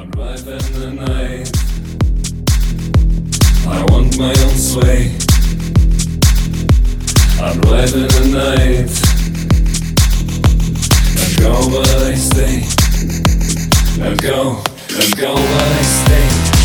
I'm driving the night. I want my own sway. The night. Let go, but I stay. Let go, let go, but I stay.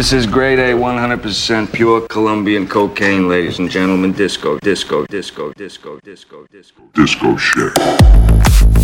This is grade A, 100% pure Colombian cocaine, ladies and gentlemen. Disco, disco, disco, disco, disco, disco, disco shit.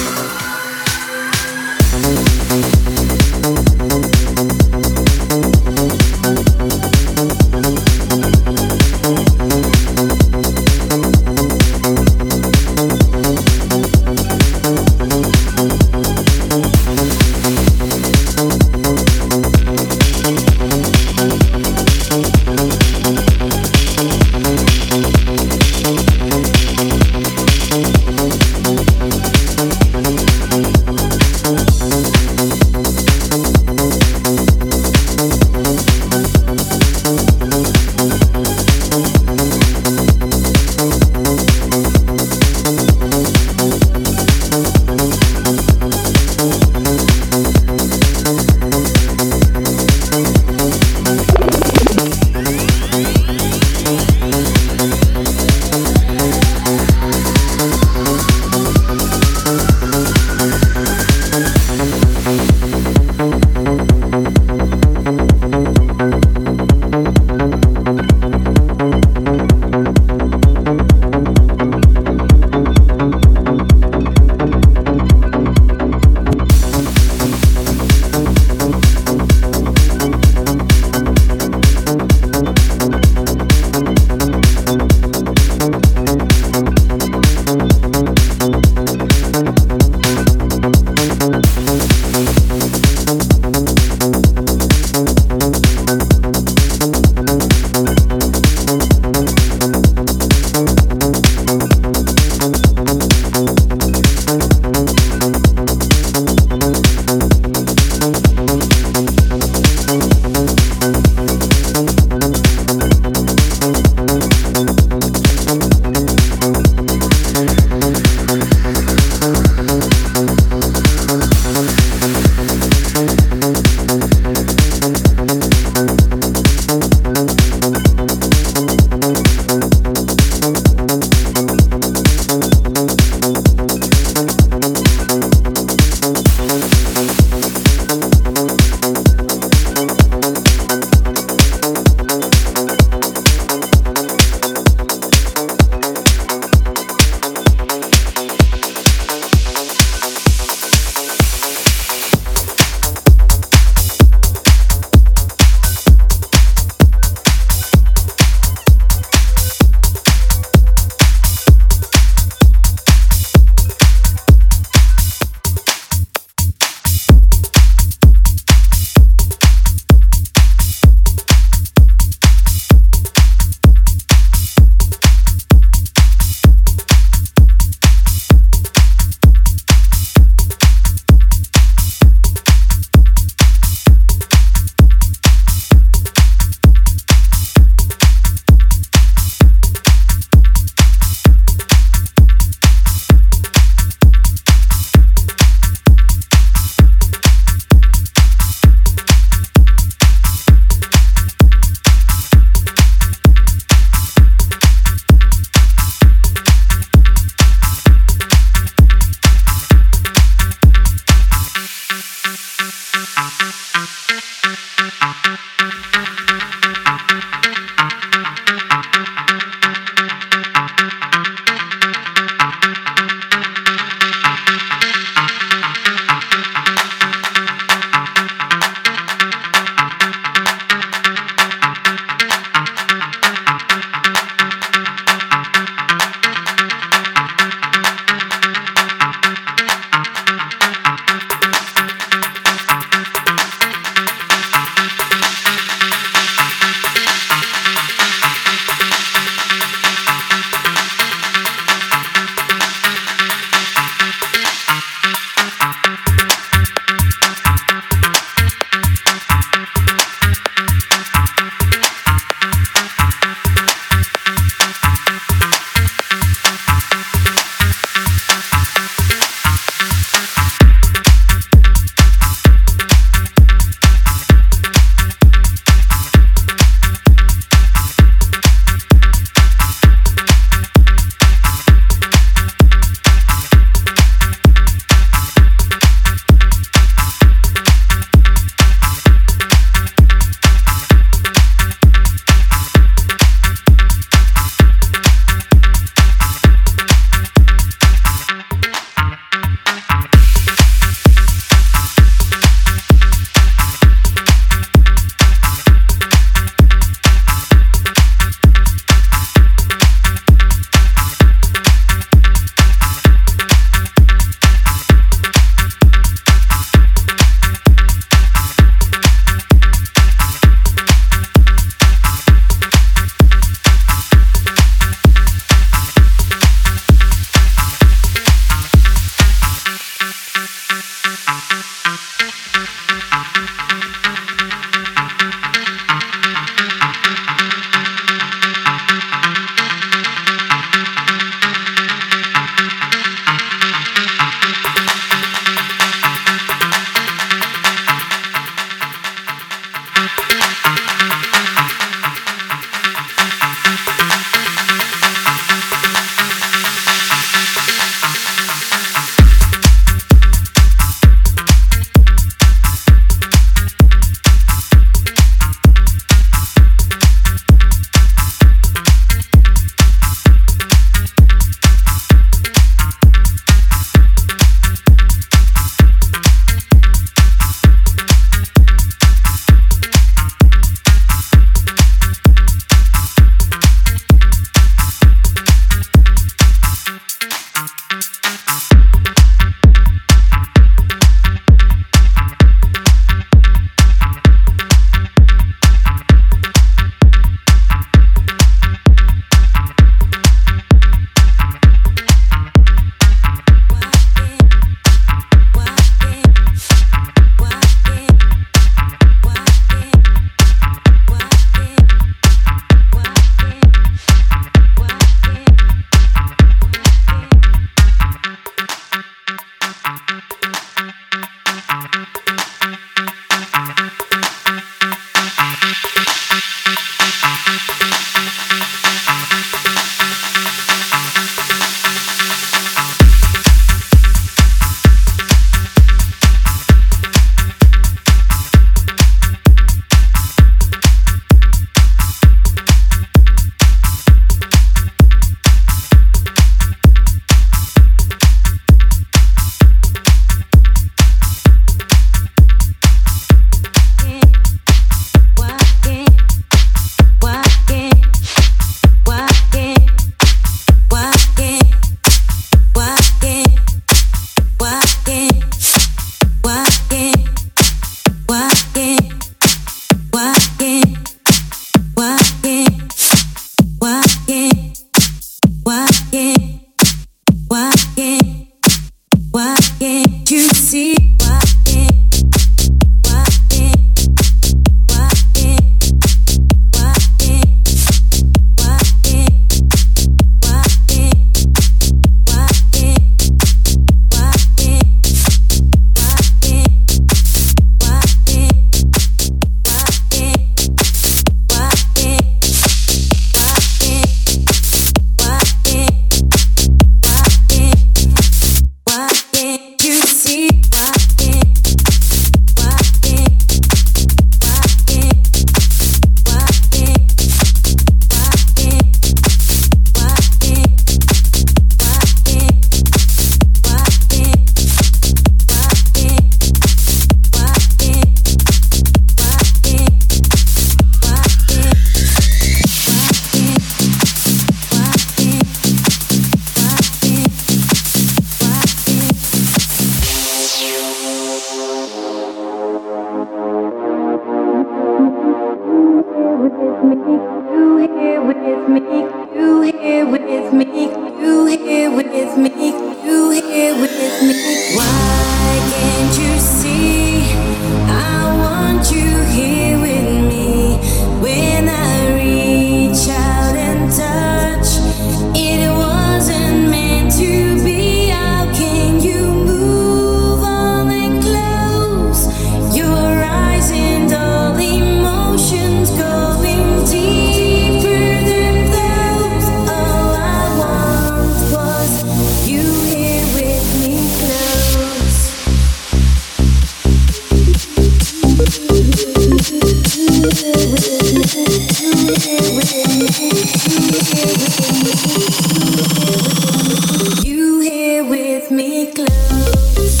Oh,